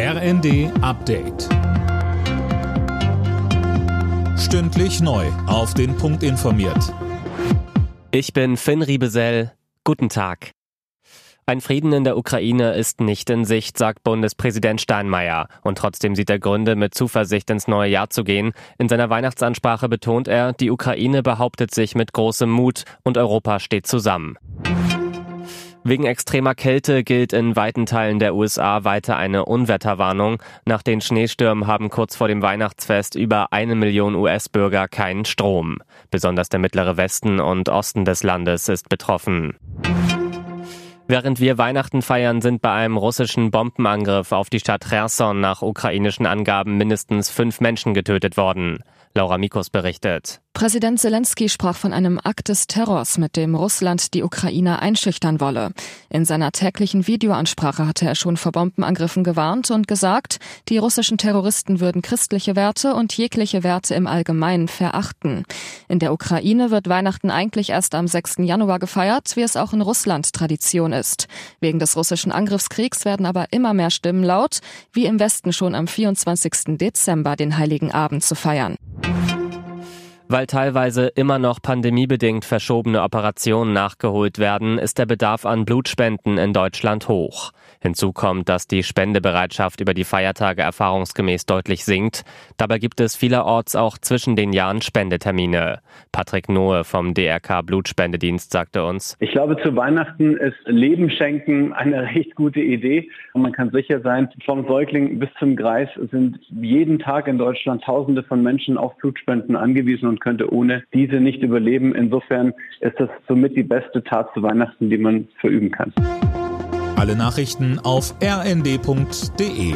RND Update. Stündlich neu. Auf den Punkt informiert. Ich bin Finn Riebesell. Guten Tag. Ein Frieden in der Ukraine ist nicht in Sicht, sagt Bundespräsident Steinmeier. Und trotzdem sieht er Gründe, mit Zuversicht ins neue Jahr zu gehen. In seiner Weihnachtsansprache betont er, die Ukraine behauptet sich mit großem Mut und Europa steht zusammen. Wegen extremer Kälte gilt in weiten Teilen der USA weiter eine Unwetterwarnung. Nach den Schneestürmen haben kurz vor dem Weihnachtsfest über eine Million US-Bürger keinen Strom. Besonders der mittlere Westen und Osten des Landes ist betroffen. Während wir Weihnachten feiern, sind bei einem russischen Bombenangriff auf die Stadt Cherson nach ukrainischen Angaben mindestens fünf Menschen getötet worden. Laura Mikos berichtet. Präsident Zelensky sprach von einem Akt des Terrors, mit dem Russland die Ukraine einschüchtern wolle. In seiner täglichen Videoansprache hatte er schon vor Bombenangriffen gewarnt und gesagt, die russischen Terroristen würden christliche Werte und jegliche Werte im Allgemeinen verachten. In der Ukraine wird Weihnachten eigentlich erst am 6. Januar gefeiert, wie es auch in Russland Tradition ist. Wegen des russischen Angriffskriegs werden aber immer mehr Stimmen laut, wie im Westen schon am 24. Dezember den Heiligen Abend zu feiern. Weil teilweise immer noch pandemiebedingt verschobene Operationen nachgeholt werden, ist der Bedarf an Blutspenden in Deutschland hoch. Hinzu kommt, dass die Spendebereitschaft über die Feiertage erfahrungsgemäß deutlich sinkt. Dabei gibt es vielerorts auch zwischen den Jahren Spendetermine. Patrick Nohe vom DRK Blutspendedienst sagte uns. Ich glaube, zu Weihnachten ist Leben schenken eine recht gute Idee. Und man kann sicher sein, vom Säugling bis zum Greis sind jeden Tag in Deutschland Tausende von Menschen auf Blutspenden angewiesen und könnte ohne diese nicht überleben. Insofern ist das somit die beste Tat zu Weihnachten, die man verüben kann. Alle Nachrichten auf rnd.de